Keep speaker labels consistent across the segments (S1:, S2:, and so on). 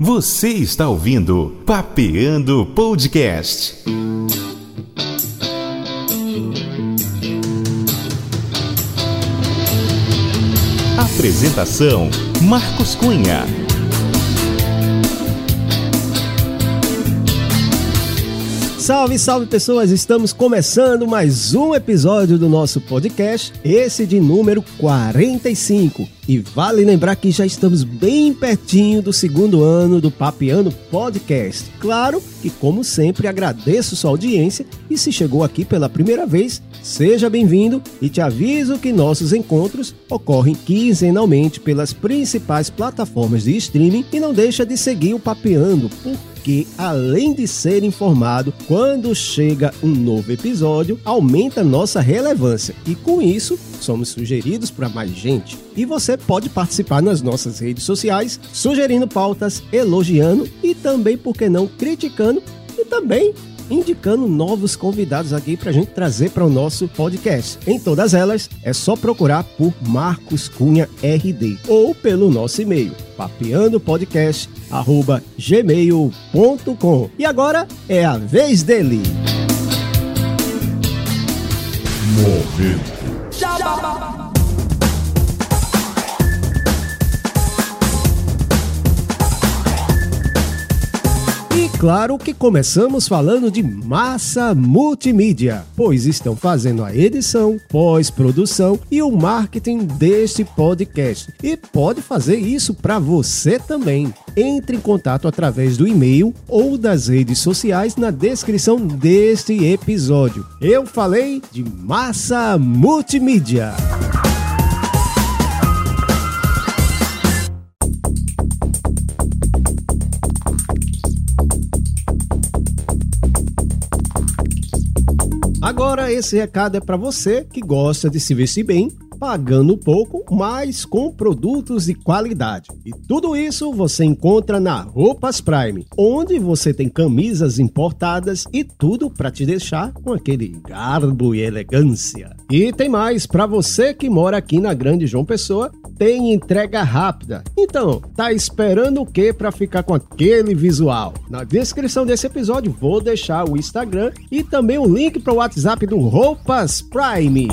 S1: Você está ouvindo Papeando Podcast. Apresentação: Marcos Cunha.
S2: Salve, salve pessoas! Estamos começando mais um episódio do nosso podcast, esse de número 45. E vale lembrar que já estamos bem pertinho do segundo ano do Papiano Podcast. Claro que, como sempre, agradeço sua audiência e se chegou aqui pela primeira vez, seja bem-vindo e te aviso que nossos encontros ocorrem quinzenalmente pelas principais plataformas de streaming e não deixa de seguir o Papeando, porque além de ser informado quando chega um novo episódio, aumenta nossa relevância e com isso somos sugeridos para mais gente. E você pode participar nas nossas redes sociais, sugerindo pautas, elogiando e também, por que não, criticando e também indicando novos convidados aqui para a gente trazer para o nosso podcast. Em todas elas, é só procurar por Marcos Cunha RD ou pelo nosso e-mail papeandopodcast@gmail.com. E agora é a vez dele.
S1: Momento.
S2: Claro que começamos falando de massa multimídia, pois estão fazendo a edição, pós-produção e o marketing deste podcast. E pode fazer isso para você também. Entre em contato através do e-mail ou das redes sociais na descrição deste episódio. Eu falei de massa multimídia. Agora, esse recado é para você que gosta de se vestir bem, pagando pouco, mas com produtos de qualidade. E tudo isso você encontra na Roupas Prime, onde você tem camisas importadas e tudo para te deixar com aquele garbo e elegância. E tem mais, para você que mora aqui na Grande João Pessoa, tem entrega rápida. Então, tá esperando o que para ficar com aquele visual? Na descrição desse episódio vou deixar o Instagram e também o link para o WhatsApp do Roupas Prime.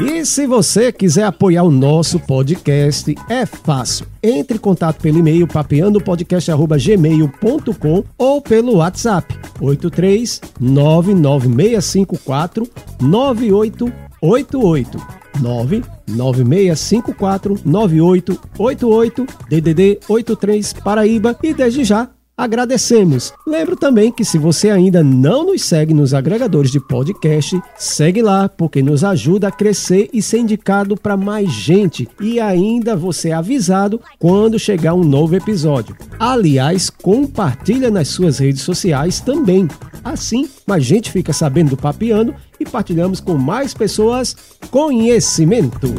S2: E se você quiser apoiar o nosso podcast, é fácil. Entre em contato pelo e-mail papeandopodcast.gmail.com ou pelo WhatsApp 83 99654 9888 99654 9888 DDD 83 Paraíba e desde já agradecemos. Lembro também que se você ainda não nos segue nos agregadores de podcast, segue lá, porque nos ajuda a crescer e ser indicado para mais gente e ainda você é avisado quando chegar um novo episódio. Aliás, compartilha nas suas redes sociais também. Assim, mais gente fica sabendo do Papiano e partilhamos com mais pessoas conhecimento.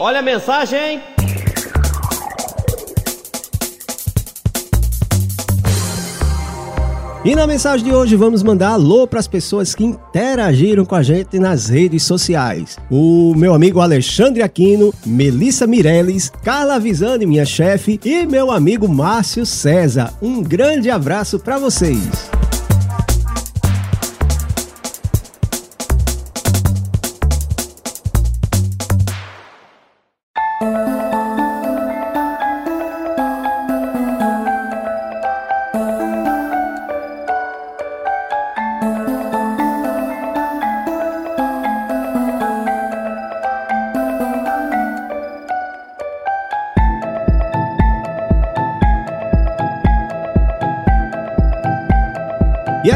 S3: Olha a mensagem?
S2: E na mensagem de hoje vamos mandar alô para as pessoas que interagiram com a gente nas redes sociais. O meu amigo Alexandre Aquino, Melissa Mireles, Carla Visani, minha chefe, e meu amigo Márcio César. Um grande abraço para vocês.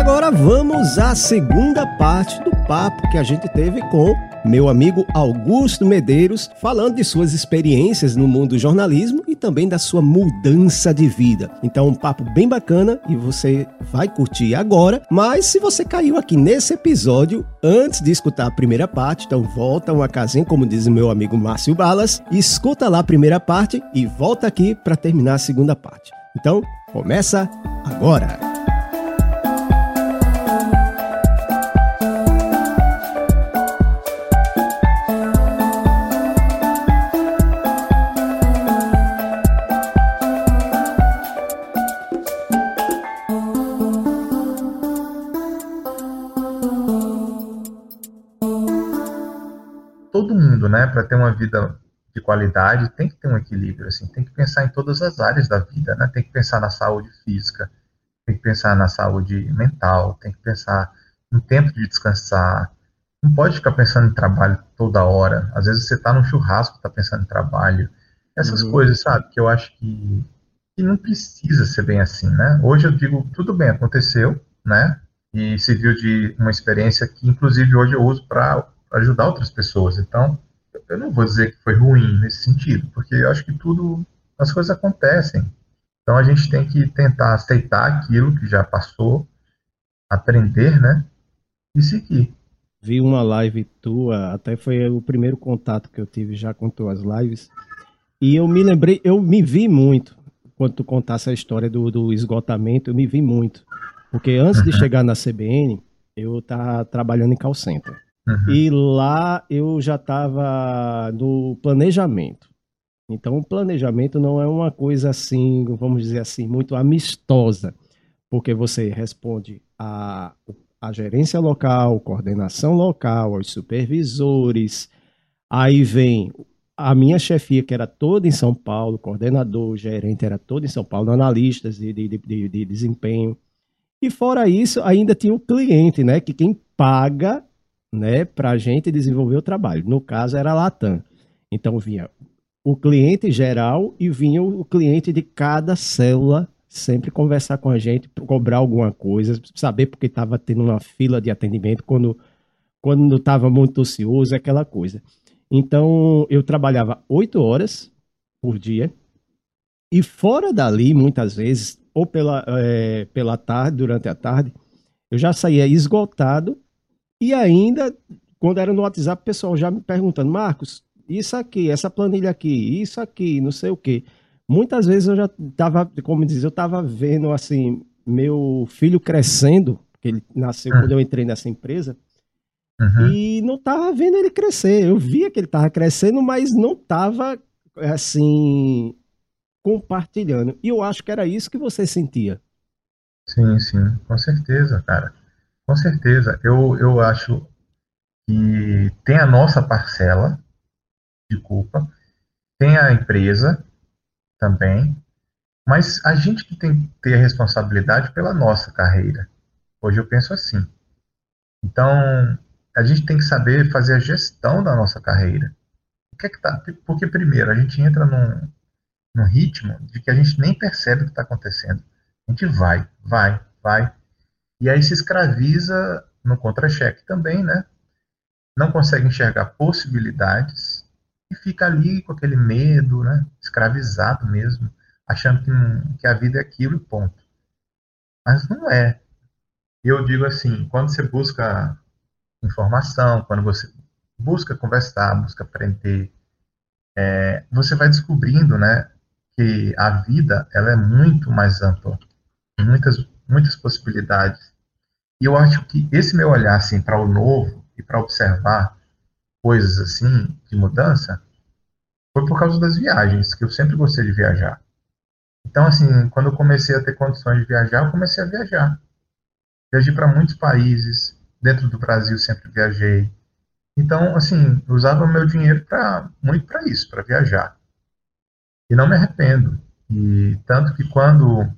S2: Agora vamos à segunda parte do papo que a gente teve com meu amigo Augusto Medeiros, falando de suas experiências no mundo do jornalismo e também da sua mudança de vida. Então, um papo bem bacana e você vai curtir agora. Mas se você caiu aqui nesse episódio antes de escutar a primeira parte, então volta uma casinha, como diz o meu amigo Márcio Balas, escuta lá a primeira parte e volta aqui para terminar a segunda parte. Então, começa agora!
S4: Né, para ter uma vida de qualidade, tem que ter um equilíbrio, assim, tem que pensar em todas as áreas da vida, né? Tem que pensar na saúde física, tem que pensar na saúde mental, tem que pensar em tempo de descansar. Não pode ficar pensando em trabalho toda hora. Às vezes você está num churrasco, está pensando em trabalho. Essas uhum. coisas, sabe? Que eu acho que, que não precisa ser bem assim, né? Hoje eu digo, tudo bem, aconteceu, né? E serviu de uma experiência que, inclusive, hoje eu uso para ajudar outras pessoas. Então, eu não vou dizer que foi ruim nesse sentido, porque eu acho que tudo, as coisas acontecem. Então a gente tem que tentar aceitar aquilo que já passou, aprender, né? E seguir.
S2: Vi uma live tua, até foi o primeiro contato que eu tive já com tuas lives. E eu me lembrei, eu me vi muito quando tu contasse a história do, do esgotamento, eu me vi muito. Porque antes de chegar na CBN, eu estava trabalhando em call center. Uhum. E lá eu já estava no planejamento. Então, o planejamento não é uma coisa assim, vamos dizer assim, muito amistosa, porque você responde a, a gerência local, coordenação local, aos supervisores, aí vem a minha chefia, que era toda em São Paulo, coordenador, gerente era todo em São Paulo, analistas de, de, de, de desempenho. E fora isso, ainda tinha o cliente, né? Que quem paga né, para a gente desenvolver o trabalho. No caso, era a Latam. Então, vinha o cliente geral e vinha o cliente de cada célula sempre conversar com a gente, cobrar alguma coisa, saber porque estava tendo uma fila de atendimento, quando quando estava muito ocioso, aquela coisa. Então, eu trabalhava oito horas por dia, e fora dali, muitas vezes, ou pela, é, pela tarde, durante a tarde, eu já saía esgotado e ainda, quando era no WhatsApp, o pessoal já me perguntando, Marcos, isso aqui, essa planilha aqui, isso aqui, não sei o quê. Muitas vezes eu já estava, como diz, eu estava vendo assim, meu filho crescendo, porque ele nasceu quando eu entrei nessa empresa, uhum. e não estava vendo ele crescer. Eu via que ele estava crescendo, mas não estava assim compartilhando. E eu acho que era isso que você sentia.
S4: Sim, sim, com certeza, cara. Com certeza. Eu, eu acho que tem a nossa parcela de culpa, tem a empresa também, mas a gente que tem que ter a responsabilidade pela nossa carreira. Hoje eu penso assim. Então, a gente tem que saber fazer a gestão da nossa carreira. O que é que tá? Porque, primeiro, a gente entra num, num ritmo de que a gente nem percebe o que está acontecendo. A gente vai, vai, vai. E aí se escraviza no contra-cheque também, né? Não consegue enxergar possibilidades e fica ali com aquele medo, né? Escravizado mesmo, achando que, que a vida é aquilo e ponto. Mas não é. Eu digo assim, quando você busca informação, quando você busca conversar, busca aprender, é, você vai descobrindo, né, que a vida ela é muito mais ampla, muitas muitas possibilidades e eu acho que esse meu olhar assim para o novo e para observar coisas assim de mudança foi por causa das viagens, que eu sempre gostei de viajar. Então assim, quando eu comecei a ter condições de viajar, eu comecei a viajar. Viajei para muitos países, dentro do Brasil sempre viajei. Então, assim, usava meu dinheiro para muito para isso, para viajar. E não me arrependo. E tanto que quando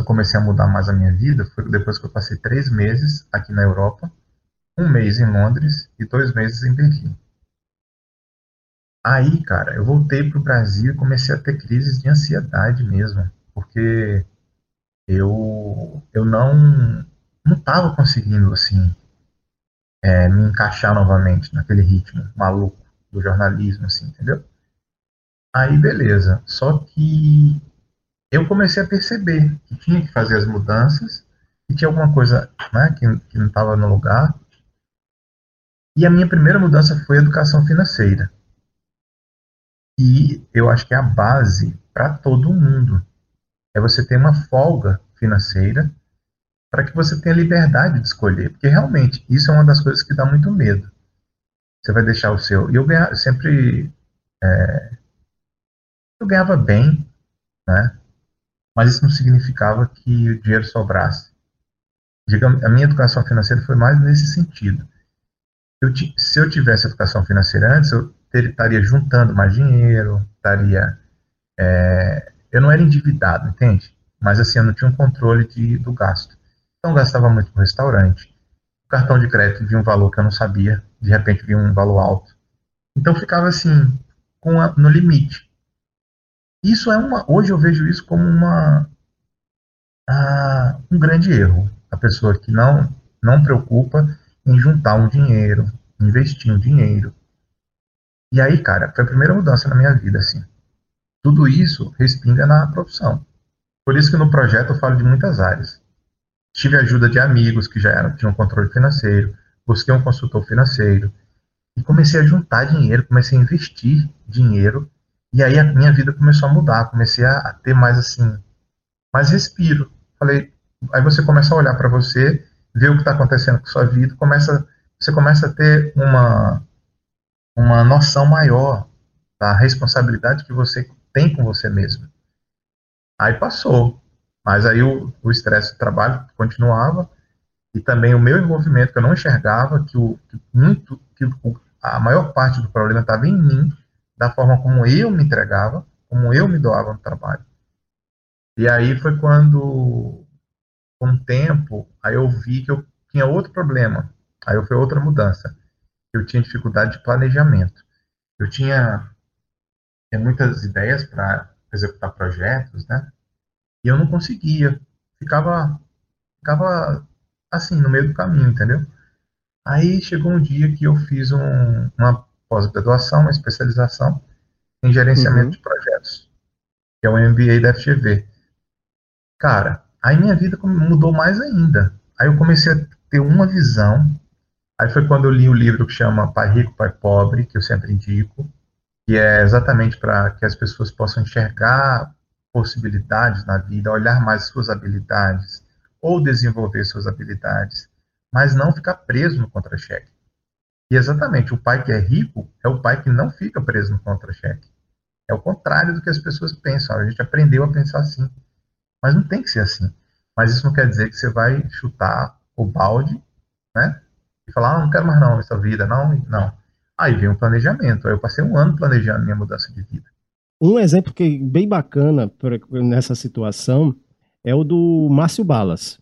S4: eu comecei a mudar mais a minha vida foi depois que eu passei três meses aqui na Europa, um mês em Londres e dois meses em Berlim. Aí, cara, eu voltei para o Brasil e comecei a ter crises de ansiedade mesmo, porque eu eu não não estava conseguindo assim é, me encaixar novamente naquele ritmo maluco do jornalismo, assim, entendeu? Aí, beleza. Só que eu comecei a perceber que tinha que fazer as mudanças, que tinha alguma coisa né, que, que não estava no lugar. E a minha primeira mudança foi a educação financeira. E eu acho que é a base para todo mundo. É você ter uma folga financeira para que você tenha liberdade de escolher. Porque realmente isso é uma das coisas que dá muito medo. Você vai deixar o seu. E eu sempre. É, eu ganhava bem, né? Mas isso não significava que o dinheiro sobrasse. Digamos, a minha educação financeira foi mais nesse sentido. Eu, se eu tivesse educação financeira antes, eu ter, estaria juntando mais dinheiro, estaria. É, eu não era endividado, entende? Mas assim, eu não tinha um controle de, do gasto. Então eu gastava muito no restaurante. O cartão de crédito via um valor que eu não sabia, de repente via um valor alto. Então ficava assim, a, no limite. Isso é uma. Hoje eu vejo isso como uma, ah, um grande erro. A pessoa que não, não preocupa em juntar um dinheiro, investir um dinheiro. E aí, cara, foi a primeira mudança na minha vida, assim. Tudo isso respinga na profissão. Por isso que no projeto eu falo de muitas áreas. Tive ajuda de amigos que já eram, tinham controle financeiro, busquei um consultor financeiro e comecei a juntar dinheiro, comecei a investir dinheiro e aí a minha vida começou a mudar, comecei a, ter mais assim, mais respiro. Falei, aí você começa a olhar para você, ver o que está acontecendo com sua vida, começa, você começa a ter uma uma noção maior da responsabilidade que você tem com você mesmo. Aí passou, mas aí o estresse do trabalho continuava e também o meu envolvimento que eu não enxergava que o que muito que a maior parte do problema estava em mim da forma como eu me entregava, como eu me doava no trabalho. E aí foi quando, com o tempo, aí eu vi que eu tinha outro problema. Aí foi outra mudança. Eu tinha dificuldade de planejamento. Eu tinha, tinha muitas ideias para executar projetos, né? E eu não conseguia. Ficava, ficava assim, no meio do caminho, entendeu? Aí chegou um dia que eu fiz um, uma pós-graduação, uma especialização em gerenciamento uhum. de projetos, que é o MBA da FGV. Cara, aí minha vida mudou mais ainda. Aí eu comecei a ter uma visão. Aí foi quando eu li o livro que chama Pai Rico, Pai Pobre, que eu sempre indico, que é exatamente para que as pessoas possam enxergar possibilidades na vida, olhar mais suas habilidades ou desenvolver suas habilidades, mas não ficar preso no contra-cheque. E exatamente, o pai que é rico é o pai que não fica preso no contra-cheque. É o contrário do que as pessoas pensam. A gente aprendeu a pensar assim. Mas não tem que ser assim. Mas isso não quer dizer que você vai chutar o balde, né? E falar, ah, não quero mais não essa vida, não, não. Aí vem o planejamento. Aí eu passei um ano planejando minha mudança de vida.
S2: Um exemplo que é bem bacana nessa situação é o do Márcio Balas.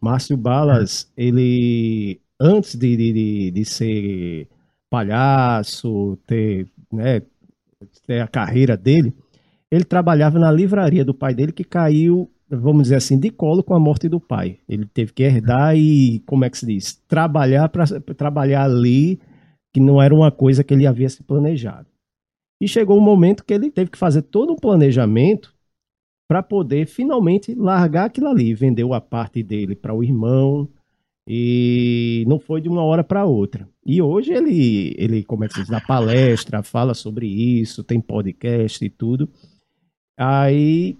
S2: Márcio Balas, ele antes de, de, de ser palhaço, ter, né, ter a carreira dele, ele trabalhava na livraria do pai dele que caiu, vamos dizer assim, de colo com a morte do pai. Ele teve que herdar e, como é que se diz, trabalhar para trabalhar ali, que não era uma coisa que ele havia se planejado. E chegou um momento que ele teve que fazer todo um planejamento para poder finalmente largar aquilo ali. Vendeu a parte dele para o irmão, e não foi de uma hora para outra. E hoje ele, ele que diz, dá palestra, fala sobre isso, tem podcast e tudo. Aí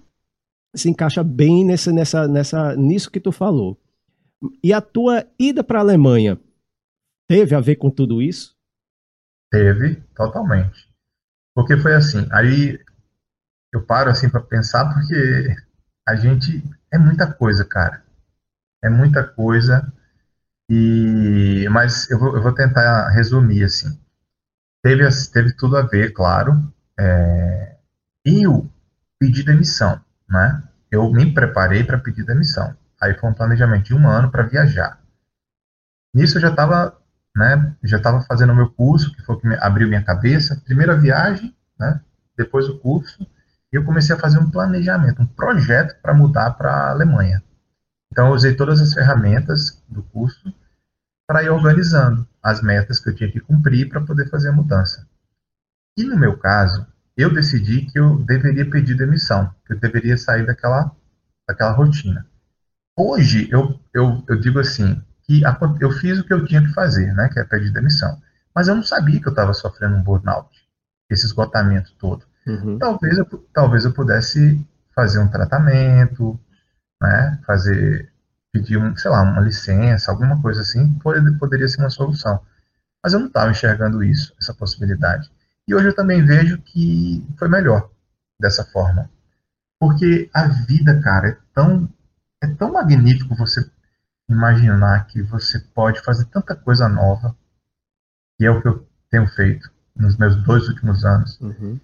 S2: se encaixa bem nessa, nessa, nessa, nisso que tu falou. E a tua ida para a Alemanha teve a ver com tudo isso?
S4: Teve, totalmente. Porque foi assim, aí eu paro assim para pensar porque a gente é muita coisa, cara. É muita coisa e, mas eu vou, eu vou tentar resumir assim. Teve, teve tudo a ver, claro. É, e o pedir demissão, né? Eu me preparei para pedir demissão. Aí foi um planejamento de um ano para viajar. Nisso eu já estava, né? Já estava fazendo o meu curso, que foi o que abriu minha cabeça. Primeira viagem, né? Depois o curso. E eu comecei a fazer um planejamento, um projeto para mudar para a Alemanha. Então, eu usei todas as ferramentas do curso para ir organizando as metas que eu tinha que cumprir para poder fazer a mudança. E no meu caso, eu decidi que eu deveria pedir demissão, que eu deveria sair daquela, daquela rotina. Hoje, eu, eu, eu digo assim, que eu fiz o que eu tinha que fazer, né, que é pedir demissão. Mas eu não sabia que eu estava sofrendo um burnout, esse esgotamento todo. Uhum. Talvez, eu, talvez eu pudesse fazer um tratamento, né, fazer, pedir, um, sei lá, uma licença, alguma coisa assim, poderia, poderia ser uma solução. Mas eu não estava enxergando isso, essa possibilidade. E hoje eu também vejo que foi melhor dessa forma. Porque a vida, cara, é tão, é tão magnífico você imaginar que você pode fazer tanta coisa nova, que é o que eu tenho feito nos meus dois últimos anos. Uhum.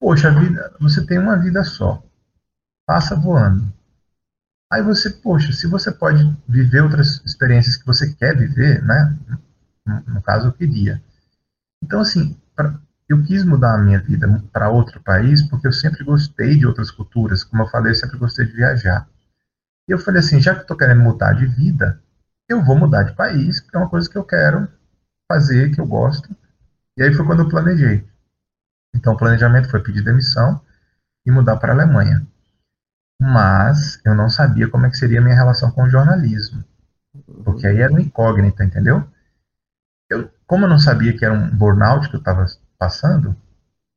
S4: Poxa, vida, você tem uma vida só. Passa voando. Aí você, poxa, se você pode viver outras experiências que você quer viver, né? No, caso, eu queria. Então, assim, pra, eu quis mudar a minha vida para outro país porque eu sempre gostei de outras culturas. Como eu falei, eu sempre gostei de viajar. E eu falei assim, já que eu estou querendo mudar de vida, eu vou mudar de país, porque é uma coisa que eu quero fazer, que eu gosto. E aí foi quando eu planejei. Então o planejamento foi pedir demissão e mudar para a Alemanha. Mas eu não sabia como é que seria a minha relação com o jornalismo. Porque aí era uma incógnita, entendeu? Eu, como eu não sabia que era um burnout que eu estava passando,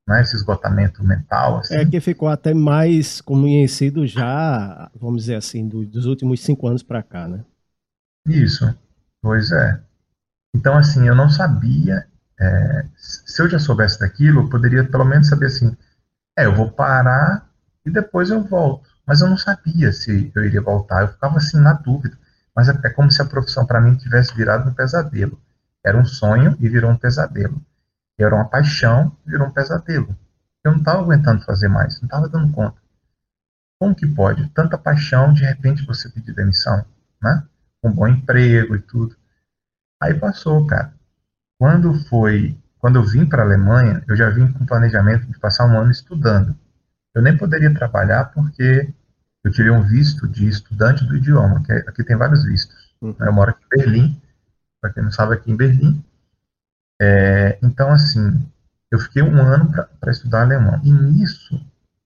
S4: né, esse esgotamento mental. Assim.
S2: É que ficou até mais conhecido já, vamos dizer assim, do, dos últimos cinco anos para cá, né?
S4: Isso, pois é. Então, assim, eu não sabia. É, se eu já soubesse daquilo, eu poderia pelo menos saber assim: é, eu vou parar e depois eu volto. Mas eu não sabia se eu iria voltar, eu ficava assim na dúvida. Mas é, é como se a profissão para mim tivesse virado um pesadelo. Era um sonho e virou um pesadelo. Era uma paixão, virou um pesadelo. Eu não estava aguentando fazer mais, não estava dando conta. Como que pode? Tanta paixão, de repente você pedir demissão, né? Um bom emprego e tudo. Aí passou, cara. Quando foi, quando eu vim para a Alemanha, eu já vim com planejamento de passar um ano estudando. Eu nem poderia trabalhar porque eu tirei um visto de estudante do idioma, que é, aqui tem vários vistos. Uhum. Eu moro aqui em Berlim, para quem não sabe, aqui em Berlim, é, então, assim, eu fiquei um ano para estudar alemão. E nisso,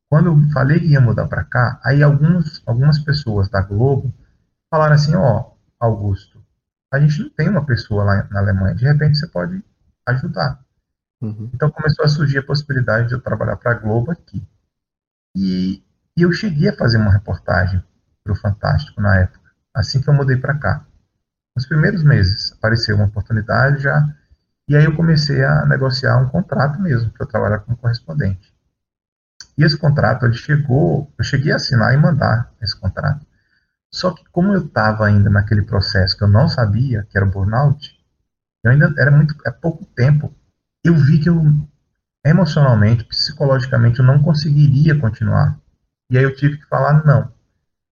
S4: quando eu falei que ia mudar para cá, aí alguns, algumas pessoas da Globo falaram assim: Ó, Augusto, a gente não tem uma pessoa lá na Alemanha, de repente você pode ajudar. Uhum. Então começou a surgir a possibilidade de eu trabalhar para a Globo aqui. E, e, eu cheguei a fazer uma reportagem para o Fantástico na época, assim que eu mudei para cá. Nos primeiros meses apareceu uma oportunidade, já e aí eu comecei a negociar um contrato mesmo, para trabalhar como correspondente. E esse contrato, ele chegou, eu cheguei a assinar e mandar esse contrato. Só que como eu estava ainda naquele processo que eu não sabia, que era burnout, eu ainda era muito, é pouco tempo, eu vi que eu emocionalmente, psicologicamente, eu não conseguiria continuar. E aí eu tive que falar não.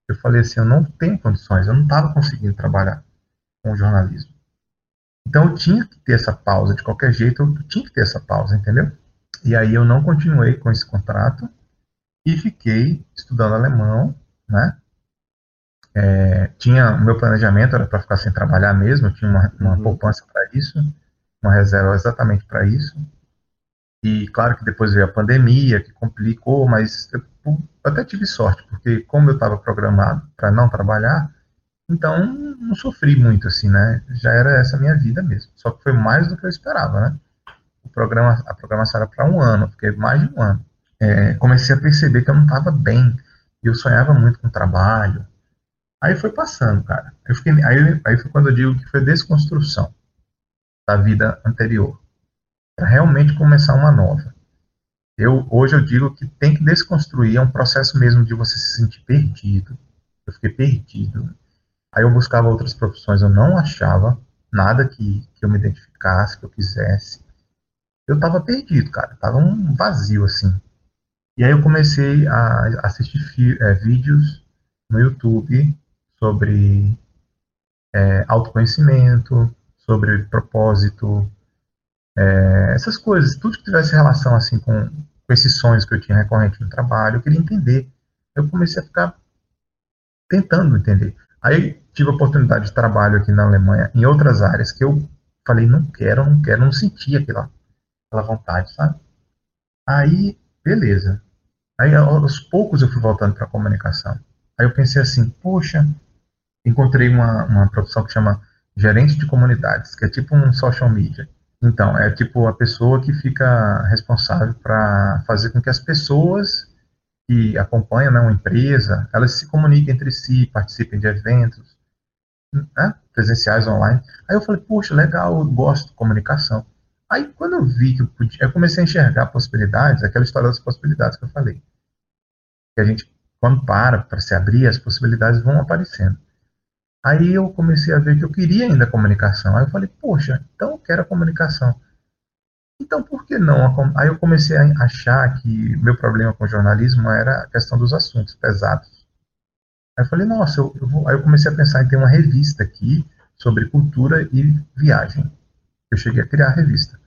S4: Eu falei assim, eu não tenho condições, eu não estava conseguindo trabalhar com o jornalismo. Então eu tinha que ter essa pausa, de qualquer jeito eu tinha que ter essa pausa, entendeu? E aí eu não continuei com esse contrato e fiquei estudando alemão, né? É, tinha o meu planejamento era para ficar sem trabalhar mesmo, eu tinha uma, uma uhum. poupança para isso, uma reserva exatamente para isso. E claro que depois veio a pandemia, que complicou, mas eu, até tive sorte, porque como eu estava programado para não trabalhar, então, não sofri muito, assim, né? Já era essa minha vida mesmo. Só que foi mais do que eu esperava, né? O programa, a programação era para um ano, fiquei mais de um ano. É, comecei a perceber que eu não estava bem. Eu sonhava muito com trabalho. Aí foi passando, cara. Eu fiquei, aí, aí foi quando eu digo que foi desconstrução da vida anterior. Realmente começar uma nova. Eu, hoje eu digo que tem que desconstruir, é um processo mesmo de você se sentir perdido. Eu fiquei perdido Aí eu buscava outras profissões, eu não achava nada que, que eu me identificasse, que eu quisesse. Eu tava perdido, cara, tava um vazio assim. E aí eu comecei a assistir é, vídeos no YouTube sobre é, autoconhecimento, sobre propósito, é, essas coisas, tudo que tivesse relação assim com, com esses sonhos que eu tinha recorrente no trabalho, eu queria entender. Eu comecei a ficar tentando entender. Aí tive a oportunidade de trabalho aqui na Alemanha em outras áreas que eu falei, não quero, não quero, não sentia aquela, aquela vontade, sabe? Aí, beleza. Aí aos poucos eu fui voltando para a comunicação. Aí eu pensei assim, poxa, encontrei uma, uma profissão que chama gerente de comunidades, que é tipo um social media. Então, é tipo a pessoa que fica responsável para fazer com que as pessoas que acompanham né, uma empresa, elas se comuniquem entre si, participem de eventos, né, presenciais, online. Aí eu falei, poxa, legal, eu gosto de comunicação. Aí quando eu vi que eu podia, eu comecei a enxergar possibilidades, aquela história das possibilidades que eu falei. Que a gente, quando para para se abrir, as possibilidades vão aparecendo. Aí eu comecei a ver que eu queria ainda a comunicação. Aí eu falei, poxa, então eu quero a comunicação. Então por que não? Aí eu comecei a achar que meu problema com jornalismo era a questão dos assuntos pesados. Aí eu falei, nossa, eu, eu aí eu comecei a pensar em ter uma revista aqui sobre cultura e viagem. Eu cheguei a criar a revista.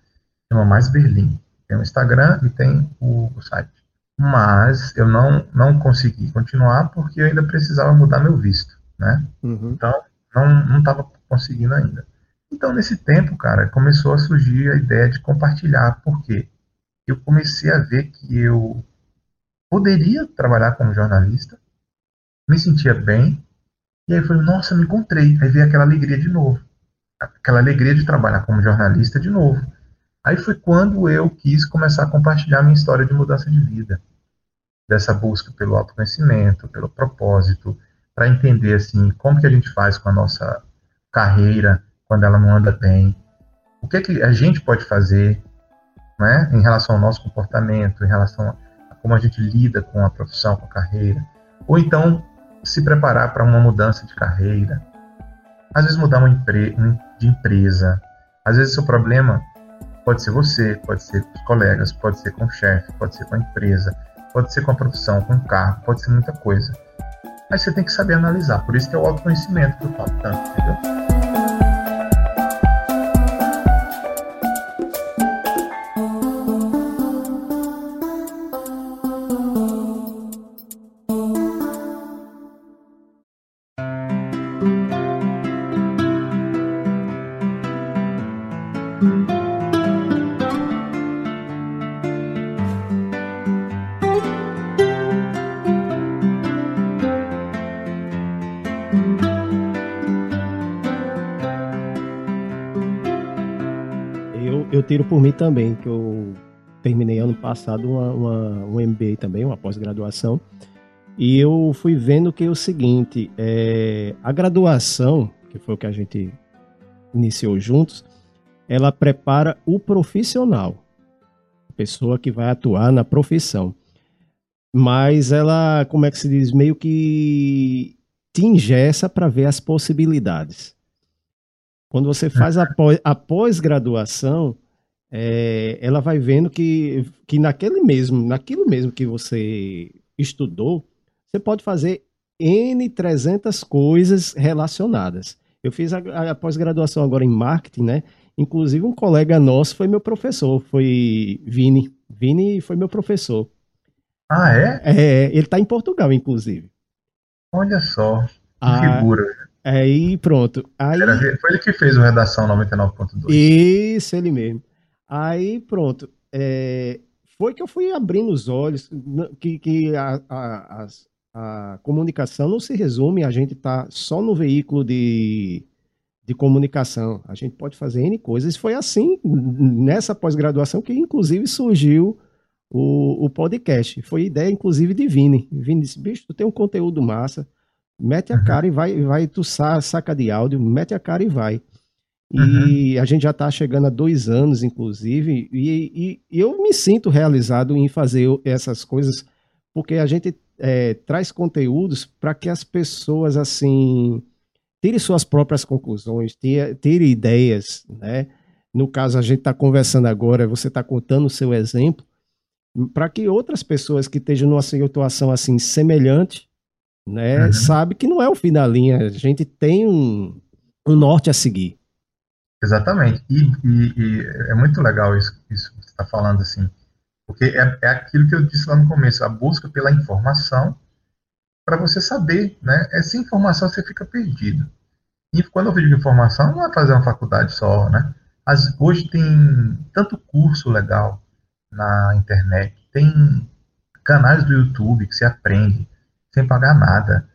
S4: Chama Mais Berlim. Tem o Instagram e tem o, o site. Mas eu não, não consegui continuar porque eu ainda precisava mudar meu visto né? Uhum. Então, não estava conseguindo ainda. Então, nesse tempo, cara, começou a surgir a ideia de compartilhar. Por quê? Eu comecei a ver que eu poderia trabalhar como jornalista, me sentia bem, e aí eu falei, nossa, me encontrei. Aí veio aquela alegria de novo. Aquela alegria de trabalhar como jornalista de novo. Aí foi quando eu quis começar a compartilhar minha história de mudança de vida. Dessa busca pelo autoconhecimento, pelo propósito, para entender assim como que a gente faz com a nossa carreira quando ela não anda bem, o que, é que a gente pode fazer, né, em relação ao nosso comportamento, em relação a como a gente lida com a profissão, com a carreira, ou então se preparar para uma mudança de carreira, às vezes mudar uma empre de empresa, às vezes o problema pode ser você, pode ser com os colegas, pode ser com o chefe, pode ser com a empresa, pode ser com a profissão, com o carro, pode ser muita coisa mas você tem que saber analisar. Por isso que é o autoconhecimento que eu falo tanto, entendeu?
S2: Também, que eu terminei ano passado uma, uma, um MBA também, uma pós-graduação, e eu fui vendo que é o seguinte, é, a graduação, que foi o que a gente iniciou juntos, ela prepara o profissional, a pessoa que vai atuar na profissão. Mas ela, como é que se diz, meio que te ingessa para ver as possibilidades. Quando você faz a pós-graduação, é, ela vai vendo que, que naquele mesmo, naquilo mesmo que você estudou, você pode fazer N 300 coisas relacionadas. Eu fiz a, a pós-graduação agora em marketing, né? Inclusive um colega nosso foi meu professor, foi Vini. Vini foi meu professor.
S4: Ah, é?
S2: É, ele está em Portugal, inclusive.
S4: Olha só, que ah, figura.
S2: Aí pronto. Aí...
S4: Era, foi ele que fez o Redação 99.2.
S2: Isso, ele mesmo. Aí pronto. É, foi que eu fui abrindo os olhos que, que a, a, a, a comunicação não se resume a gente estar tá só no veículo de, de comunicação. A gente pode fazer N coisas. Foi assim, nessa pós-graduação, que inclusive surgiu o, o podcast. Foi ideia, inclusive, de Vini. Vini disse: bicho, tu tem um conteúdo massa, mete a cara e vai, vai tu saca de áudio, mete a cara e vai. E uhum. a gente já está chegando a dois anos, inclusive, e, e, eu me sinto realizado em fazer essas coisas, porque a gente é, traz conteúdos para que as pessoas, assim, tirem suas próprias conclusões, tirem ideias, né? No caso, a gente está conversando agora, você está contando o seu exemplo, para que outras pessoas que estejam numa situação assim semelhante, né, uhum. sabe que não é o fim da linha, a gente tem um, um norte a seguir.
S4: Exatamente. E, e, e, é muito legal isso, isso que você está falando, assim, porque é, é aquilo que eu disse lá no começo, a busca pela informação para você saber, né? Essa informação você fica perdido. E quando eu digo informação, não é fazer uma faculdade só, né? As, hoje tem tanto curso legal na internet, tem canais do YouTube que você aprende sem pagar nada.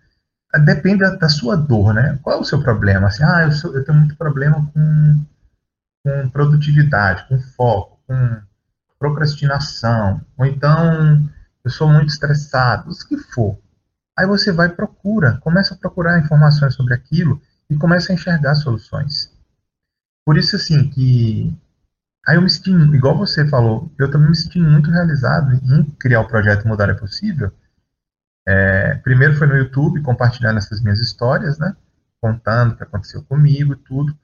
S4: Depende da, da sua dor, né? Qual é o seu problema? Assim, ah, eu, sou, eu tenho muito problema com, com produtividade, com foco, com procrastinação, ou então eu sou muito estressado, o que for. Aí você vai procura, começa a procurar informações sobre aquilo e começa a enxergar soluções. Por isso, assim, que. Aí eu me senti, igual você falou, eu também me senti muito realizado em criar o projeto Mudar é Possível. É, primeiro foi no YouTube, compartilhando essas minhas histórias, né? Contando o que aconteceu comigo e tudo.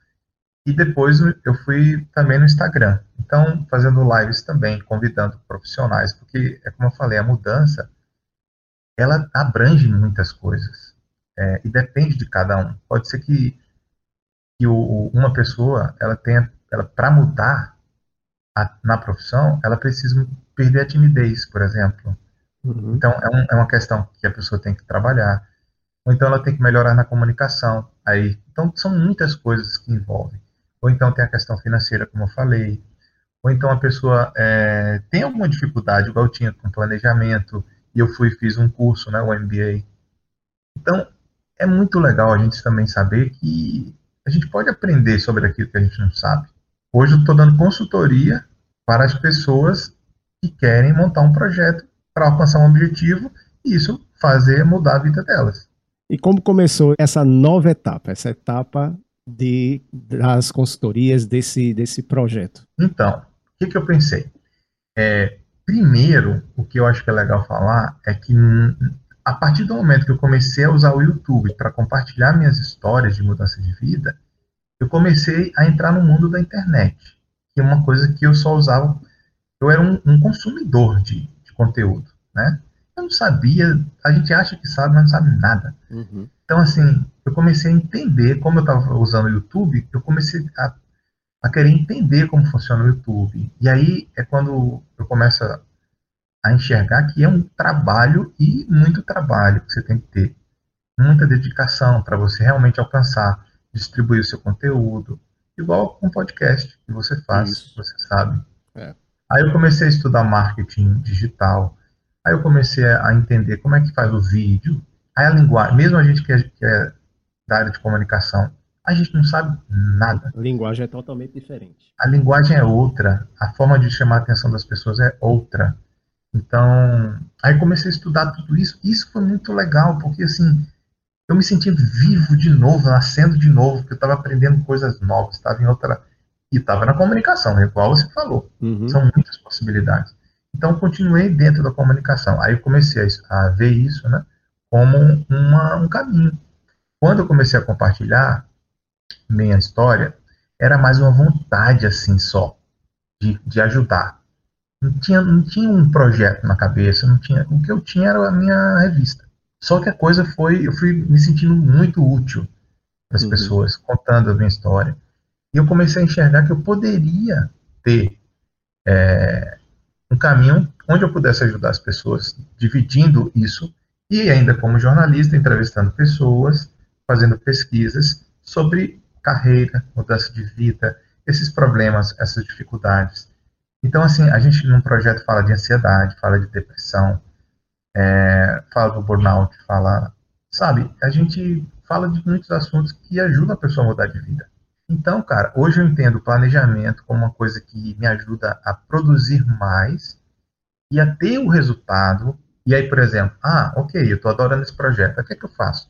S4: E depois eu fui também no Instagram. Então, fazendo lives também, convidando profissionais, porque, é como eu falei, a mudança, ela abrange muitas coisas. É, e depende de cada um. Pode ser que que o, uma pessoa ela tenha ela para mudar a, na profissão ela precisa perder a timidez por exemplo uhum. então é, um, é, uma questão que a pessoa tem que trabalhar. Ou então ela tem que melhorar na comunicação. Aí então são muitas coisas que envolvem. Ou então tem a questão financeira como eu falei. Ou então a pessoa é, tem alguma dificuldade igual eu tinha com planejamento e eu fui fiz um curso né o MBA então é muito legal a gente também saber que a gente pode aprender sobre aquilo que a gente não sabe. Hoje eu estou dando consultoria para as pessoas que querem montar um projeto para alcançar um objetivo e isso fazer mudar a vida delas.
S2: E como começou essa nova etapa, essa etapa de, das consultorias desse, desse projeto?
S4: Então, o que, que eu pensei? É, primeiro, o que eu acho que é legal falar é que a partir do momento que eu comecei a usar o YouTube para compartilhar minhas histórias de mudança de vida, eu comecei a entrar no mundo da internet, que é uma coisa que eu só usava. Eu era um, um consumidor de, de, conteúdo, né? Eu não sabia, a gente acha que sabe, mas não sabe nada. Uhum. Então, assim, eu comecei a entender, como eu estava usando o YouTube, eu comecei a, a querer entender como funciona o YouTube. E aí é quando eu começo a a enxergar que é um trabalho e muito trabalho que você tem que ter. Muita dedicação para você realmente alcançar, distribuir o seu conteúdo, igual um podcast que você faz, Isso. você sabe. É. Aí eu comecei a estudar marketing digital, aí eu comecei a entender como é que faz o vídeo, aí a linguagem, mesmo a gente que é, que é da área de comunicação, a gente não sabe nada.
S2: A linguagem é totalmente diferente.
S4: A linguagem é outra, a forma de chamar a atenção das pessoas é outra. Então, aí comecei a estudar tudo isso. Isso foi muito legal, porque assim, eu me senti vivo de novo, nascendo de novo, porque eu estava aprendendo coisas novas, estava em outra. E estava na comunicação, né, igual você falou. Uhum. São muitas possibilidades. Então, continuei dentro da comunicação. Aí comecei a, a ver isso né, como uma, um caminho. Quando eu comecei a compartilhar minha história, era mais uma vontade assim só de, de ajudar não tinha, não tinha um projeto na cabeça, não tinha. O que eu tinha era a minha revista. Só que a coisa foi, eu fui me sentindo muito útil para as uhum. pessoas, contando a minha história. E eu comecei a enxergar que eu poderia ter é, um caminho onde eu pudesse ajudar as pessoas, dividindo isso, e ainda como jornalista, entrevistando pessoas, fazendo pesquisas sobre carreira, mudança de vida, esses problemas, essas dificuldades. Então, assim, a gente num projeto fala de ansiedade, fala de depressão, é, fala do burnout, fala, sabe, a gente fala de muitos assuntos que ajudam a pessoa a mudar de vida. Então, cara, hoje eu entendo o planejamento como uma coisa que me ajuda a produzir mais e a ter o resultado. E aí, por exemplo, ah, ok, eu estou adorando esse projeto, o que é que eu faço?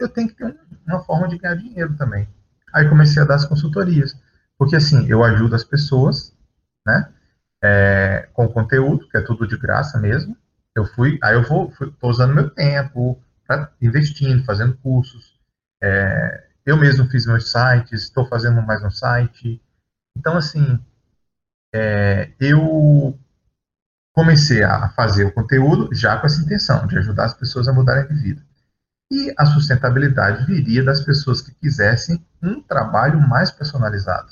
S4: Eu tenho que ter uma forma de ganhar dinheiro também. Aí comecei a dar as consultorias, porque assim, eu ajudo as pessoas, né? é, com conteúdo, que é tudo de graça mesmo. Eu fui, aí eu vou, estou usando meu tempo, investindo, fazendo cursos. É, eu mesmo fiz meus sites, estou fazendo mais um site. Então, assim, é, eu comecei a fazer o conteúdo já com essa intenção de ajudar as pessoas a mudarem de vida. E a sustentabilidade viria das pessoas que quisessem um trabalho mais personalizado.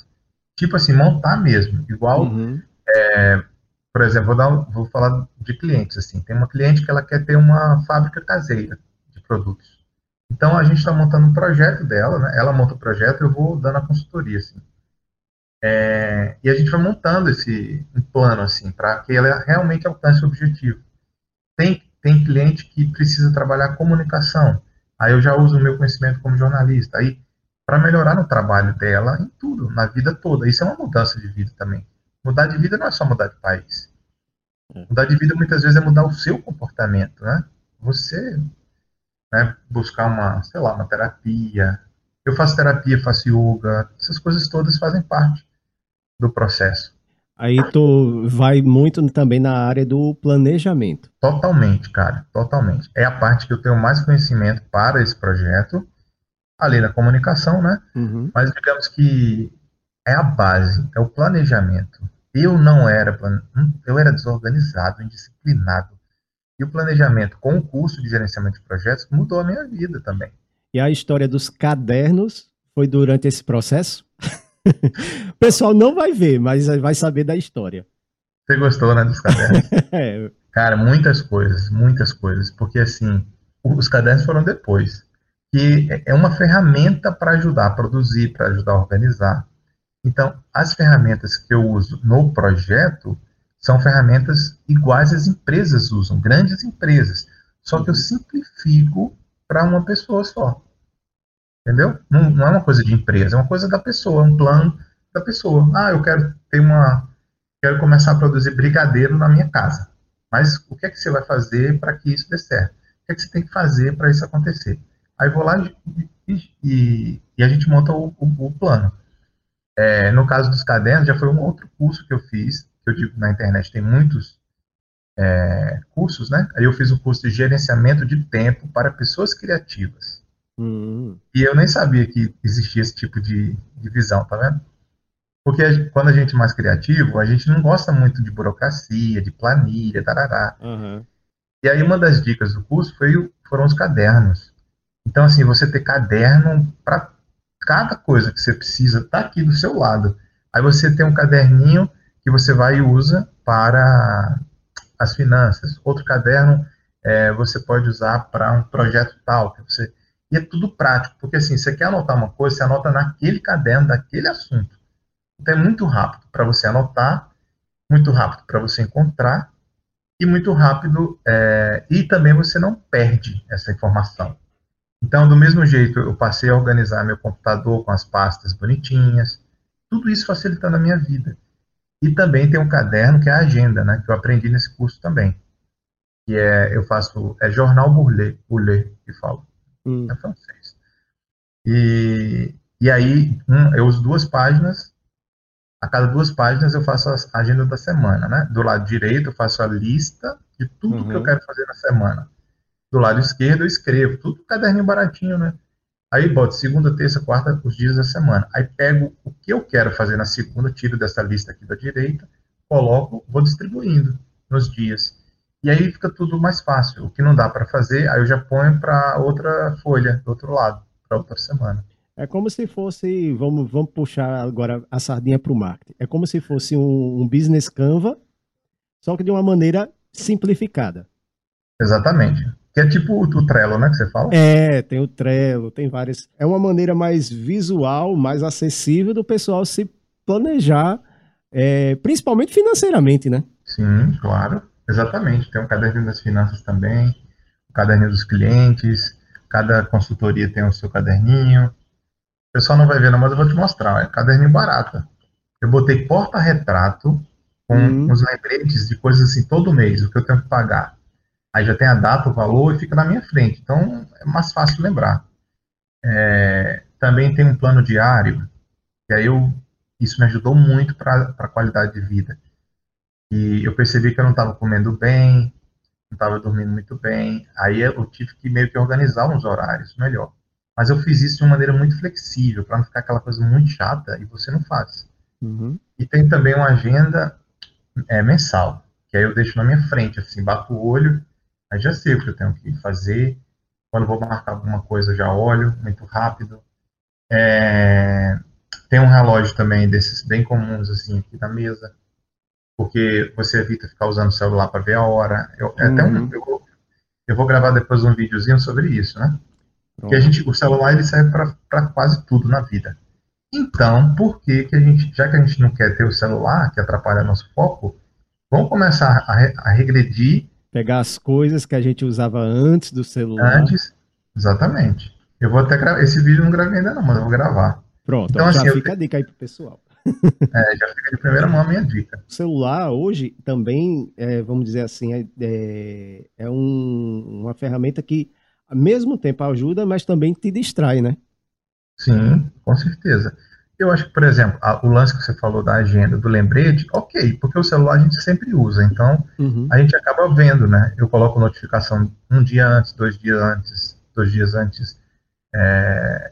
S4: Tipo assim, montar mesmo, igual uhum. É, por exemplo, vou, dar, vou falar de clientes assim. Tem uma cliente que ela quer ter uma fábrica caseira de produtos. Então a gente está montando um projeto dela, né? Ela monta o projeto, eu vou dando a consultoria, assim. É, e a gente vai montando esse um plano assim para que ela realmente alcance o objetivo. Tem tem cliente que precisa trabalhar comunicação. Aí eu já uso o meu conhecimento como jornalista. Aí para melhorar no trabalho dela em tudo, na vida toda. Isso é uma mudança de vida também. Mudar de vida não é só mudar de país. É. Mudar de vida muitas vezes é mudar o seu comportamento, né? Você né, buscar uma, sei lá, uma terapia. Eu faço terapia, faço yoga, essas coisas todas fazem parte do processo.
S2: Aí tu vai muito também na área do planejamento.
S4: Totalmente, cara, totalmente. É a parte que eu tenho mais conhecimento para esse projeto, além da comunicação, né? Uhum. Mas digamos que é a base, é o planejamento. Eu não era, eu era desorganizado, indisciplinado. E o planejamento com o curso de gerenciamento de projetos mudou a minha vida também.
S2: E a história dos cadernos foi durante esse processo? o pessoal não vai ver, mas vai saber da história.
S4: Você gostou, né, dos cadernos? é. Cara, muitas coisas, muitas coisas. Porque, assim, os cadernos foram depois. Que é uma ferramenta para ajudar a produzir, para ajudar a organizar. Então, as ferramentas que eu uso no projeto são ferramentas iguais às empresas usam, grandes empresas. Só que eu simplifico para uma pessoa só. Entendeu? Não, não, é uma coisa de empresa, é uma coisa da pessoa, um plano da pessoa. Ah, eu quero ter uma. Quero começar a produzir brigadeiro na minha casa. Mas o que é que você vai fazer para que isso dê certo? O que é que você tem que fazer para isso acontecer? Aí vou lá e, e, e a gente monta o, o, o plano. É, no caso dos cadernos, já foi um outro curso que eu fiz, eu digo na internet tem muitos é, cursos, né? Aí eu fiz o curso de gerenciamento de tempo para pessoas criativas. Uhum. E eu nem sabia que existia esse tipo de, de visão, tá vendo? Porque a, quando a gente é mais criativo, a gente não gosta muito de burocracia, de planilha, tarará. Uhum. E aí uma das dicas do curso foi, foram os cadernos. Então, assim, você ter caderno para cada coisa que você precisa tá aqui do seu lado. Aí você tem um caderninho que você vai e usa para as finanças. Outro caderno é, você pode usar para um projeto tal, que você e é tudo prático, porque assim, você quer anotar uma coisa, você anota naquele caderno daquele assunto. Então é muito rápido para você anotar, muito rápido para você encontrar e muito rápido é, e também você não perde essa informação. Então, do mesmo jeito, eu passei a organizar meu computador com as pastas bonitinhas, tudo isso facilitando a minha vida. E também tem um caderno que é a agenda, né, que eu aprendi nesse curso também. Que é, eu faço, é Jornal Burlet, Burlet que falo hum. é francês. E, e aí, um, eu uso duas páginas, a cada duas páginas eu faço a agenda da semana, né? Do lado direito eu faço a lista de tudo uhum. que eu uhum. quero fazer na semana. Do lado esquerdo eu escrevo, tudo caderninho baratinho, né? Aí boto segunda, terça, quarta, os dias da semana. Aí pego o que eu quero fazer na segunda, tiro dessa lista aqui da direita, coloco, vou distribuindo nos dias. E aí fica tudo mais fácil. O que não dá para fazer, aí eu já ponho para outra folha, do outro lado, para outra semana.
S2: É como se fosse, vamos, vamos puxar agora a sardinha para o marketing. É como se fosse um, um, business Canva, só que de uma maneira simplificada.
S4: Exatamente. Que é tipo o Trello, né, que você fala?
S2: É, tem o Trello, tem várias. É uma maneira mais visual, mais acessível do pessoal se planejar, é, principalmente financeiramente, né?
S4: Sim, claro. Exatamente, tem um caderninho das finanças também, o caderninho dos clientes, cada consultoria tem o seu caderninho. O pessoal não vai ver, não, mas eu vou te mostrar, é caderninho barato. Eu botei porta-retrato com os lembretes de coisas assim, todo mês, o que eu tenho que pagar. Aí já tem a data, o valor e fica na minha frente, então é mais fácil lembrar. É, também tem um plano diário, e aí eu, isso me ajudou muito para a qualidade de vida. E eu percebi que eu não estava comendo bem, não estava dormindo muito bem. Aí eu tive que meio que organizar uns horários melhor. Mas eu fiz isso de uma maneira muito flexível, para não ficar aquela coisa muito chata e você não faz. Uhum. E tem também uma agenda é, mensal, que aí eu deixo na minha frente, assim, bato o olho, aí já sei o que eu tenho que fazer. Quando vou marcar alguma coisa, eu já olho muito rápido. É, tem um relógio também desses bem comuns, assim, aqui na mesa porque você evita ficar usando o celular para ver a hora. Eu, uhum. até um, eu, Eu vou gravar depois um videozinho sobre isso, né? Porque a gente, o celular ele serve para quase tudo na vida. Então, por que, que a gente, já que a gente não quer ter o celular, que atrapalha nosso foco, vamos começar a, a regredir.
S2: Pegar as coisas que a gente usava antes do celular.
S4: Antes, exatamente. Eu vou até gravar. Esse vídeo eu não gravei ainda, não, mas eu vou gravar.
S2: Pronto, então, já assim, fica eu... a dica aí pro pessoal.
S4: É, já fica de primeira mão a minha dica.
S2: O celular hoje também, é, vamos dizer assim, é, é, é um, uma ferramenta que ao mesmo tempo ajuda, mas também te distrai, né?
S4: Sim, com certeza. Eu acho que, por exemplo, a, o lance que você falou da agenda, do lembrete, ok, porque o celular a gente sempre usa, então uhum. a gente acaba vendo, né? Eu coloco notificação um dia antes, dois dias antes, dois dias antes, é,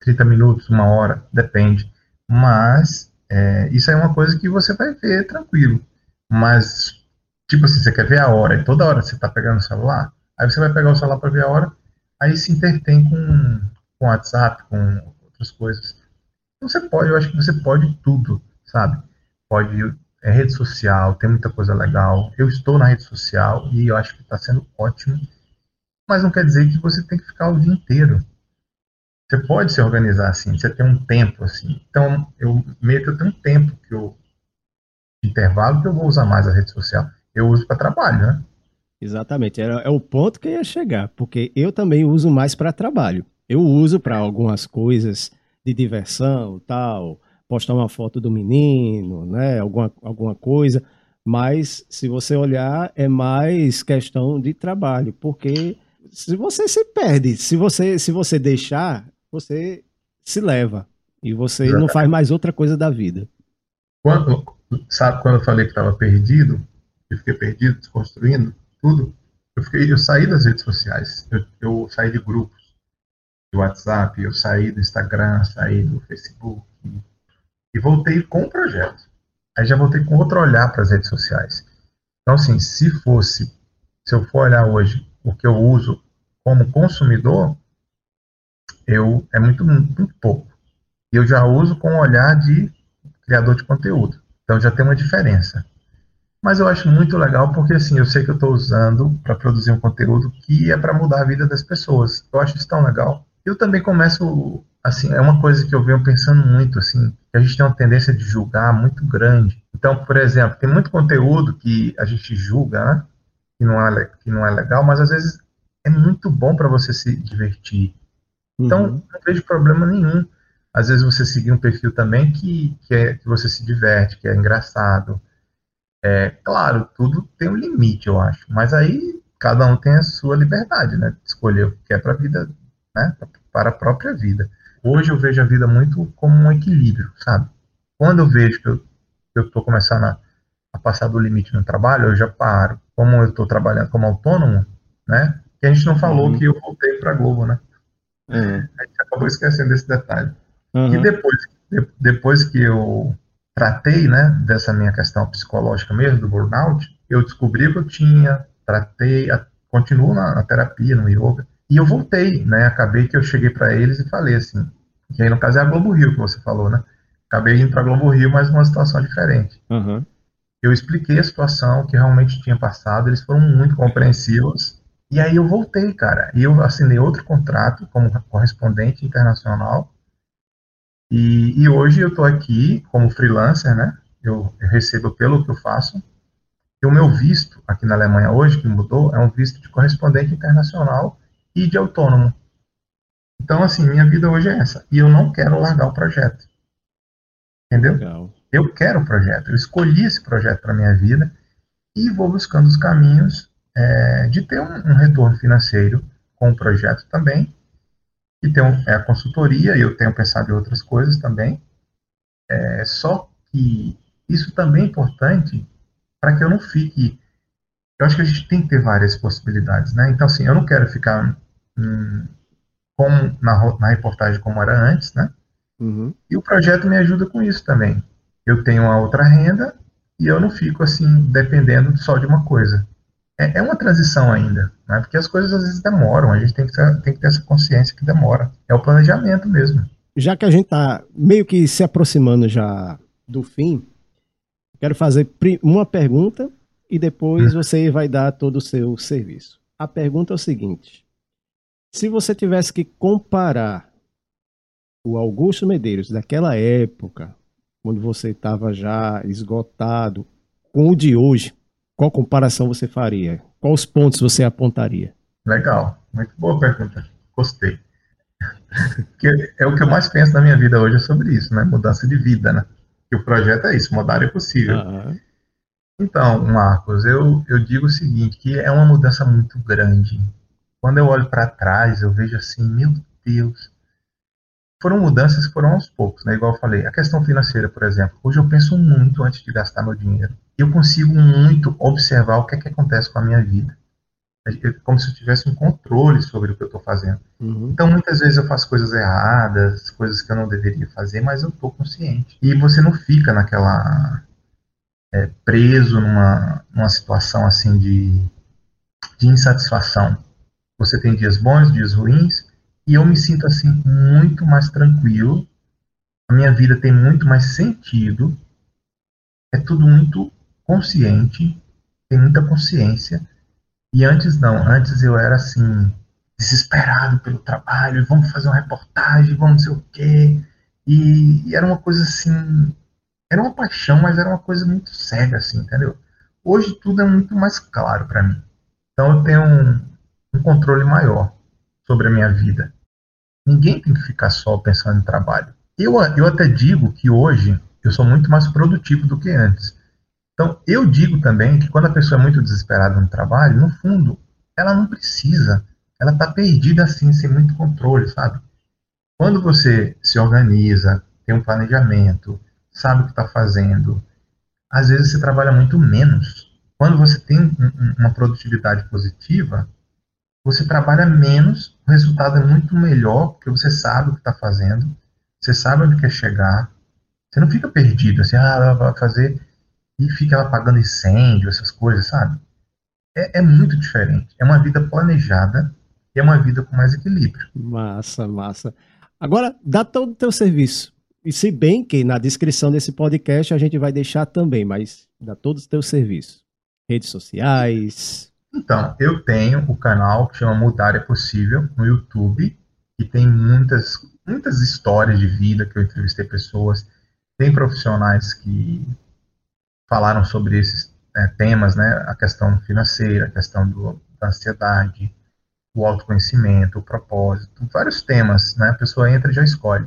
S4: 30 minutos, uma hora, depende. Mas é, isso é uma coisa que você vai ver tranquilo. Mas, tipo assim, você quer ver a hora e toda hora você está pegando o celular, aí você vai pegar o celular para ver a hora, aí se intertém com, com WhatsApp, com outras coisas. Você pode, eu acho que você pode tudo, sabe? Pode é rede social, tem muita coisa legal. Eu estou na rede social e eu acho que está sendo ótimo. Mas não quer dizer que você tem que ficar o dia inteiro. Você pode se organizar assim, você tem um tempo assim. Então, eu meio que eu tenho um tempo que eu intervalo que eu vou usar mais a rede social. Eu uso para trabalho, né?
S2: Exatamente, é, é o ponto que eu ia chegar, porque eu também uso mais para trabalho. Eu uso para algumas coisas de diversão, tal, postar uma foto do menino, né, alguma, alguma coisa, mas se você olhar é mais questão de trabalho, porque se você se perde, se você se você deixar, você se leva e você não faz mais outra coisa da vida.
S4: Quando, sabe quando eu falei que estava perdido, eu fiquei perdido, desconstruindo tudo, eu, fiquei, eu saí das redes sociais, eu, eu saí de grupos, do WhatsApp, eu saí do Instagram, saí do Facebook e voltei com o projeto. Aí já voltei com outro olhar para as redes sociais. Então, assim, se fosse, se eu for olhar hoje o que eu uso como consumidor, eu é muito, muito pouco. E eu já uso com o olhar de criador de conteúdo. Então já tem uma diferença. Mas eu acho muito legal porque assim, eu sei que eu estou usando para produzir um conteúdo que é para mudar a vida das pessoas. Eu acho isso tão legal. Eu também começo, assim, é uma coisa que eu venho pensando muito, assim, que a gente tem uma tendência de julgar muito grande. Então, por exemplo, tem muito conteúdo que a gente julga, né? Que não é, que não é legal, mas às vezes é muito bom para você se divertir. Então, uhum. não vejo problema nenhum. Às vezes você seguir um perfil também que, que, é, que você se diverte, que é engraçado. É, claro, tudo tem um limite, eu acho. Mas aí cada um tem a sua liberdade, né? De escolher o que quer para a vida, né? Para a própria vida. Hoje eu vejo a vida muito como um equilíbrio, sabe? Quando eu vejo que eu estou começando a, a, passar do limite no trabalho, eu já paro. Como eu estou trabalhando como autônomo, né? Que a gente não falou uhum. que eu voltei para a Globo, né? Uhum. A gente acabou esquecendo desse detalhe. Uhum. E depois, de, depois que eu tratei, né, dessa minha questão psicológica mesmo, do burnout, eu descobri que eu tinha, tratei, a, continuo na, na, terapia, no yoga, e eu voltei, né, acabei que eu cheguei para eles e falei assim, que aí no caso é a Globo Rio que você falou, né, acabei indo para Globo Rio, mas numa situação diferente. Uhum. Eu expliquei a situação que realmente tinha passado, eles foram muito compreensivos, e aí eu voltei, cara. E eu assinei outro contrato como correspondente internacional. E, e hoje eu estou aqui como freelancer, né? Eu, eu, recebo pelo que eu faço. E o meu visto aqui na Alemanha hoje, que mudou, é um visto de correspondente internacional e de autônomo. Então, assim, minha vida hoje é essa. E eu não quero largar o projeto. Entendeu? Legal. Eu quero o projeto. Eu escolhi esse projeto para minha vida e vou buscando os caminhos é, de ter um, um, retorno financeiro com o projeto também, e ter um, é, a consultoria, e eu tenho pensado em outras coisas também, é, só que isso também é importante para que eu não fique. Eu acho que a gente tem que ter várias possibilidades, né? Então, assim, eu não quero ficar hum, como na, na reportagem como era antes, né? Uhum. E o projeto me ajuda com isso também. Eu tenho uma outra renda e eu não fico assim dependendo só de uma coisa é, é uma transição ainda, né? porque as coisas às vezes demoram, a gente tem que, ter, tem que ter essa consciência que demora. É o planejamento mesmo.
S2: Já que a gente está meio que se aproximando já do fim, quero fazer uma pergunta e depois hum. você vai dar todo o seu serviço. a pergunta é o seguinte: se você tivesse que comparar o Augusto Medeiros daquela época, quando você estava já esgotado, com o de hoje, qual comparação você faria? Quais pontos você apontaria?
S4: Legal, muito boa pergunta. Gostei. Porque é o que eu mais penso na minha vida hoje é sobre isso, né? Mudança de vida, né? Que o projeto é isso, mudar é possível.
S2: Aham.
S4: Então, Marcos, eu, eu digo o seguinte, que é uma mudança muito grande. Quando eu olho para trás, eu vejo assim, meu Deus. Foram mudanças que foram aos poucos, né? Igual eu falei, a questão financeira, por exemplo. Hoje eu penso muito antes de gastar meu dinheiro. Eu consigo muito observar o que é que acontece com a minha vida. É como se eu tivesse um controle sobre o que eu estou fazendo.
S2: Uhum.
S4: Então, muitas vezes eu faço coisas erradas, coisas que eu não deveria fazer, mas eu estou consciente. E você não fica naquela. é, preso numa, numa situação assim de, de insatisfação. Você tem dias bons, dias ruins, e eu me sinto assim muito mais tranquilo. A minha vida tem muito mais sentido. É tudo muito consciente, tem muita consciência. E antes não, antes eu era assim, desesperado pelo trabalho, vamos fazer uma reportagem, vamos não sei o quê. E, e era uma coisa assim, era uma paixão, mas era uma coisa muito cega, assim, entendeu? Hoje tudo é muito mais claro para mim. Então eu tenho um, um controle maior sobre a minha vida. Ninguém tem que ficar só pensando em trabalho. Eu, eu até digo que hoje eu sou muito mais produtivo do que antes. Então, eu digo também que quando a pessoa é muito desesperada no trabalho, no fundo, ela não precisa. Ela está perdida assim, sem muito controle, sabe? Quando você se organiza, tem um planejamento, sabe o que está fazendo, às vezes você trabalha muito menos. Quando você tem um- um- uma produtividade positiva, você trabalha menos, o resultado é muito melhor, porque você sabe o que está fazendo, você sabe onde quer chegar, você não fica perdido, assim, ah, ela vai fazer e fica lá apagando incêndio, essas coisas, sabe? É, é muito diferente. É uma vida planejada e é uma vida com mais equilíbrio.
S2: Massa, massa. Agora, dá todo o teu serviço. E se bem que na descrição desse podcast a gente vai deixar também, mas dá todos os teus serviços. Redes sociais.
S4: Então, eu tenho o canal que chama Mudar é Possível no YouTube, que tem muitas, muitas histórias de vida que eu entrevistei pessoas. Tem profissionais que falaram sobre esses né, temas, né? A questão financeira, a questão do, da ansiedade, o autoconhecimento, o propósito, vários temas, né? A pessoa entra e já escolhe.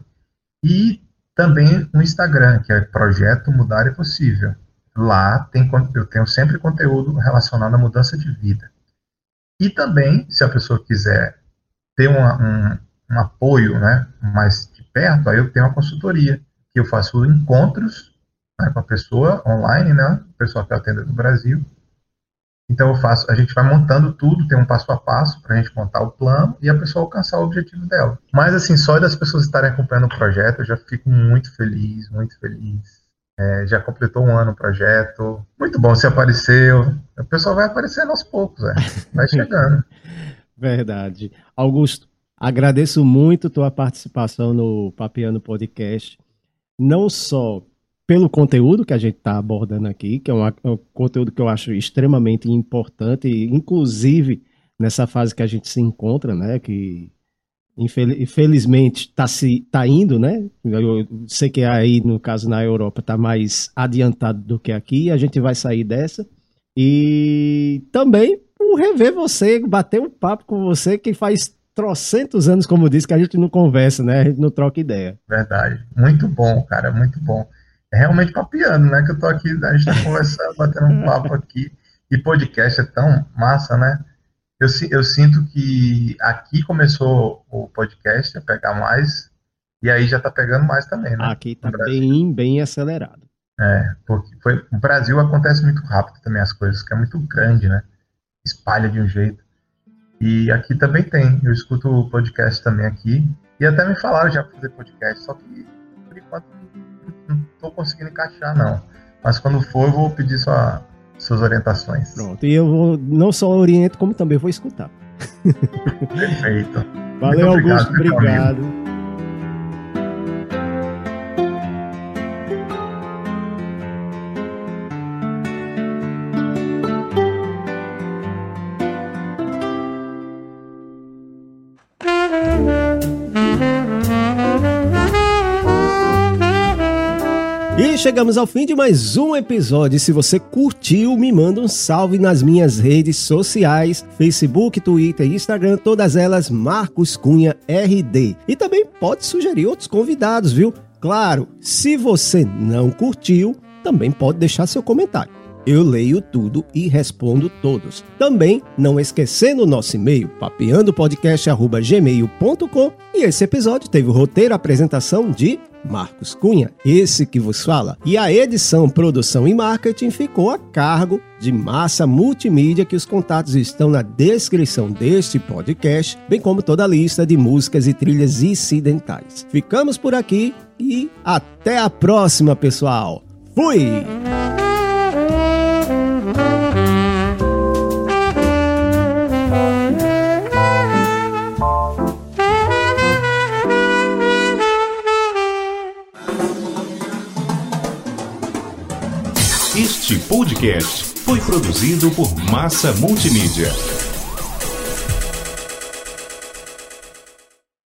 S4: E também o Instagram, que é Projeto Mudar é Possível. Lá tem, eu tenho sempre conteúdo relacionado à mudança de vida. E também, se a pessoa quiser ter uma- um, um apoio né, mais de perto, aí eu tenho uma consultoria, que eu faço encontros né, com a pessoa online, né, pessoa que eu atendo do Brasil. Então eu faço, a gente vai montando tudo, tem um passo a passo para a gente montar o plano e a pessoa alcançar o objetivo dela. Mas assim, só das pessoas estarem acompanhando o projeto, eu já fico muito feliz, muito feliz. É, já completou um ano o projeto. Muito bom, você apareceu. O pessoal vai aparecendo aos poucos, é. vai chegando.
S2: Verdade. Augusto, agradeço muito tua participação no Papeando Podcast. Não só pelo conteúdo que a gente está abordando aqui, que é uma- um conteúdo que eu acho extremamente importante, inclusive nessa fase que a gente se encontra, né? Que infelizmente está se tá indo, né? Eu sei que aí, no caso, na Europa, está mais adiantado do que aqui, a gente vai sair dessa. E também por rever você, bater um papo com você que faz trocentos anos, como disse, que a gente não conversa, né? A gente não troca ideia.
S4: Verdade. Muito bom, cara, muito bom. É realmente papiando, né? Que eu tô aqui, a gente tá conversando, batendo um papo aqui. E podcast é tão massa, né? Eu, eu sinto que aqui começou o podcast a pegar mais, e aí já tá pegando mais também, né?
S2: Aqui tá bem, bem acelerado.
S4: É, porque foi, o Brasil acontece muito rápido também as coisas, que é muito grande, né? Espalha de um jeito. E aqui também tem. Eu escuto o podcast também aqui. E até me falaram já fazer podcast, só que por enquanto não- não tô conseguindo encaixar, não. Mas quando for, eu vou pedir sua, suas orientações.
S2: Pronto. E eu vou, não só oriento, como também vou escutar.
S4: Perfeito.
S2: Valeu,
S4: Muito obrigado,
S2: Augusto.
S4: meu
S2: Obrigado. Chegamos ao fim de mais um episódio. Se você curtiu, me manda um salve nas minhas redes sociais: Facebook, Twitter e Instagram, todas elas Marcos Cunha RD. E também pode sugerir outros convidados, viu? Claro, se você não curtiu, também pode deixar seu comentário. Eu leio tudo e respondo todos. Também não esquecendo o nosso e-mail, papeandopodcast.gmail.com e esse episódio teve o roteiro apresentação de Marcos Cunha, esse que vos fala. E a edição, produção e marketing ficou a cargo de Massa Multimídia, que os contatos estão na descrição deste podcast, bem como toda a lista de músicas e trilhas incidentais. Ficamos por aqui e até a próxima, pessoal. Fui!
S1: Este podcast foi produzido por Massa Multimídia.